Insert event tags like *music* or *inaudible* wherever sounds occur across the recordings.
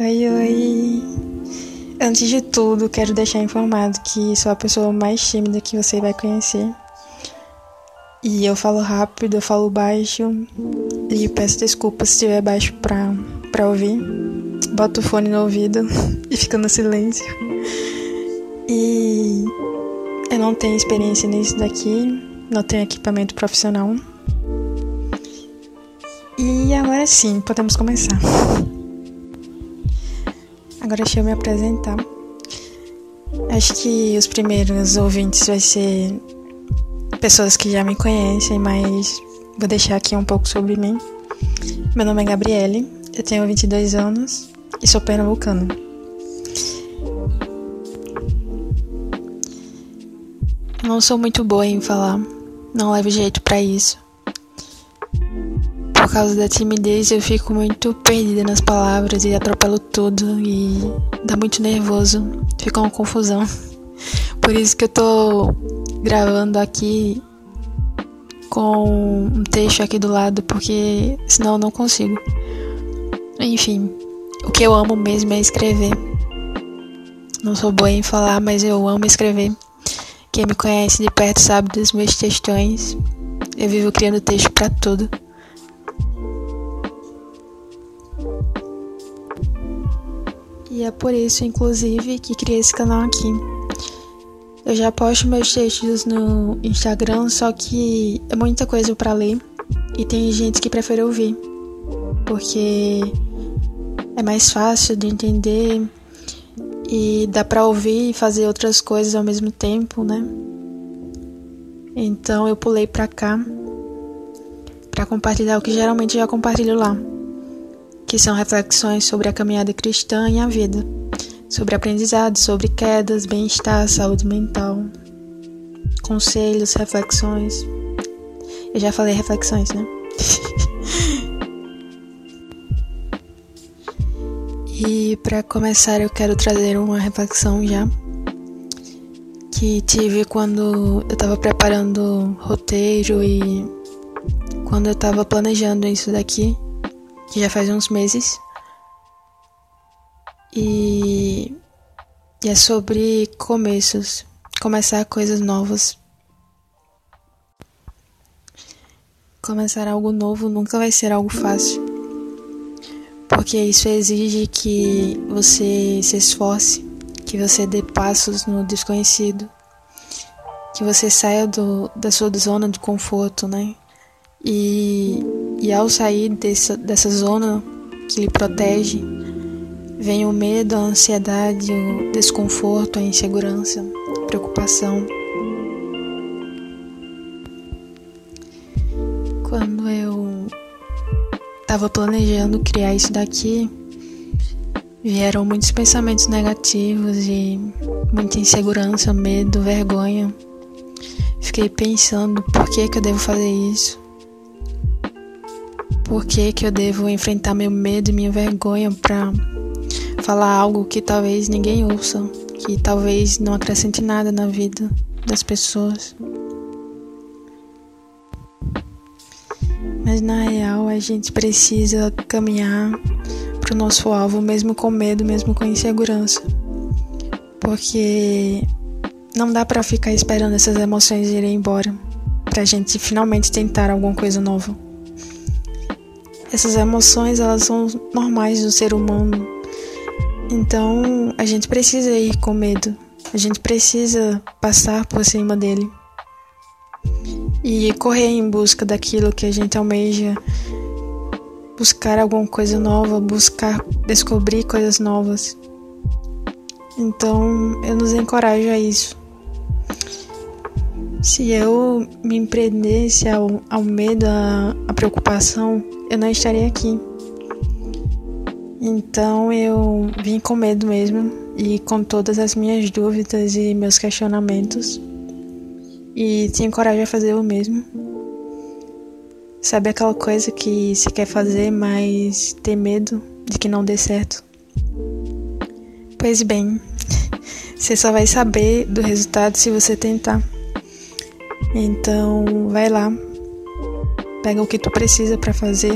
Oi, oi. Antes de tudo, quero deixar informado que sou a pessoa mais tímida que você vai conhecer. E eu falo rápido, eu falo baixo. E peço desculpas se estiver baixo pra, pra ouvir. Boto o fone no ouvido *laughs* e fico no silêncio. E eu não tenho experiência nisso daqui, não tenho equipamento profissional. E agora sim, podemos começar. Agora deixa eu me apresentar. Acho que os primeiros ouvintes vai ser pessoas que já me conhecem, mas vou deixar aqui um pouco sobre mim. Meu nome é Gabriele, eu tenho 22 anos e sou pernambucana. Não sou muito boa em falar, não levo jeito para isso causa da timidez eu fico muito perdida nas palavras e atropelo tudo e dá muito nervoso, fica uma confusão. Por isso que eu tô gravando aqui com um texto aqui do lado, porque senão eu não consigo. Enfim, o que eu amo mesmo é escrever. Não sou boa em falar, mas eu amo escrever. Quem me conhece de perto sabe dos meus textões. Eu vivo criando texto para tudo. E é por isso, inclusive, que criei esse canal aqui. Eu já posto meus textos no Instagram, só que é muita coisa para ler e tem gente que prefere ouvir, porque é mais fácil de entender e dá para ouvir e fazer outras coisas ao mesmo tempo, né? Então eu pulei para cá para compartilhar o que geralmente já compartilho lá que são reflexões sobre a caminhada cristã e a vida, sobre aprendizado, sobre quedas, bem-estar, saúde mental, conselhos, reflexões. Eu já falei reflexões, né? *laughs* e para começar, eu quero trazer uma reflexão já que tive quando eu estava preparando roteiro e quando eu estava planejando isso daqui que já faz uns meses. E, e é sobre começos, começar coisas novas. Começar algo novo nunca vai ser algo fácil, porque isso exige que você se esforce, que você dê passos no desconhecido, que você saia do, da sua zona de conforto, né? E, e ao sair dessa, dessa zona que lhe protege, vem o medo, a ansiedade, o desconforto, a insegurança, a preocupação. Quando eu estava planejando criar isso daqui, vieram muitos pensamentos negativos e muita insegurança, medo, vergonha. Fiquei pensando por que, que eu devo fazer isso por que, que eu devo enfrentar meu medo e minha vergonha para falar algo que talvez ninguém ouça, que talvez não acrescente nada na vida das pessoas. Mas na real a gente precisa caminhar para o nosso alvo, mesmo com medo, mesmo com insegurança. Porque não dá para ficar esperando essas emoções irem embora, para a gente finalmente tentar alguma coisa nova. Essas emoções, elas são normais do ser humano. Então, a gente precisa ir com medo. A gente precisa passar por cima dele. E correr em busca daquilo que a gente almeja. Buscar alguma coisa nova, buscar descobrir coisas novas. Então, eu nos encorajo a isso. Se eu me empreendesse ao, ao medo, à, à preocupação, eu não estaria aqui. Então eu vim com medo mesmo e com todas as minhas dúvidas e meus questionamentos. E tinha coragem a fazer o mesmo. Sabe aquela coisa que se quer fazer, mas tem medo de que não dê certo? Pois bem, *laughs* você só vai saber do resultado se você tentar. Então, vai lá, pega o que tu precisa para fazer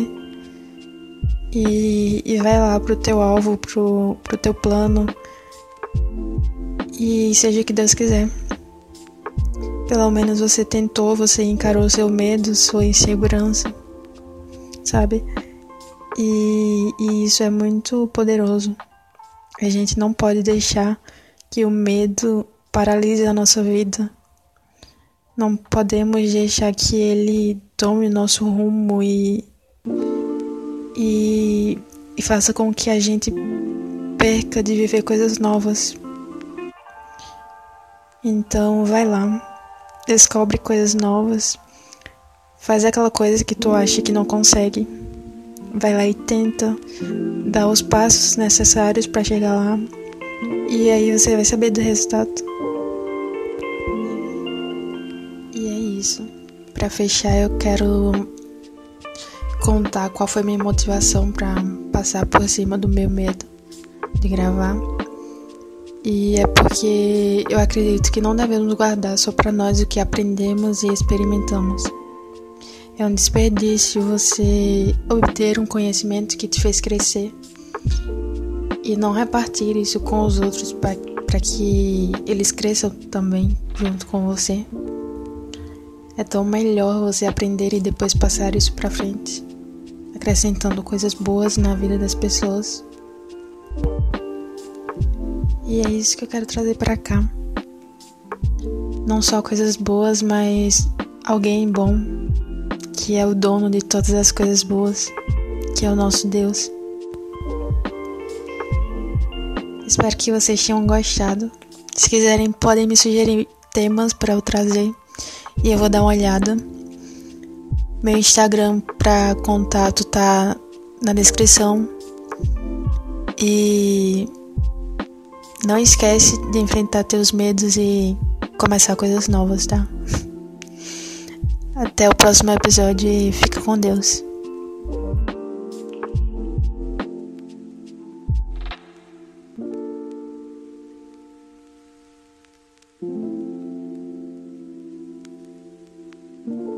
e, e vai lá pro teu alvo, pro, pro teu plano e seja o que Deus quiser. Pelo menos você tentou, você encarou seu medo, sua insegurança, sabe? E, e isso é muito poderoso. A gente não pode deixar que o medo paralise a nossa vida. Não podemos deixar que ele tome o nosso rumo e, e, e faça com que a gente perca de viver coisas novas. Então vai lá, descobre coisas novas, faz aquela coisa que tu acha que não consegue. Vai lá e tenta dar os passos necessários para chegar lá. E aí você vai saber do resultado. Para fechar, eu quero contar qual foi minha motivação para passar por cima do meu medo de gravar. E é porque eu acredito que não devemos guardar só para nós o que aprendemos e experimentamos. É um desperdício você obter um conhecimento que te fez crescer e não repartir isso com os outros para que eles cresçam também junto com você. É tão melhor você aprender e depois passar isso para frente, acrescentando coisas boas na vida das pessoas. E é isso que eu quero trazer para cá. Não só coisas boas, mas alguém bom, que é o dono de todas as coisas boas, que é o nosso Deus. Espero que vocês tenham gostado. Se quiserem, podem me sugerir temas para eu trazer e eu vou dar uma olhada. Meu Instagram para contato tá na descrição. E não esquece de enfrentar teus medos e começar coisas novas, tá? Até o próximo episódio e fica com Deus.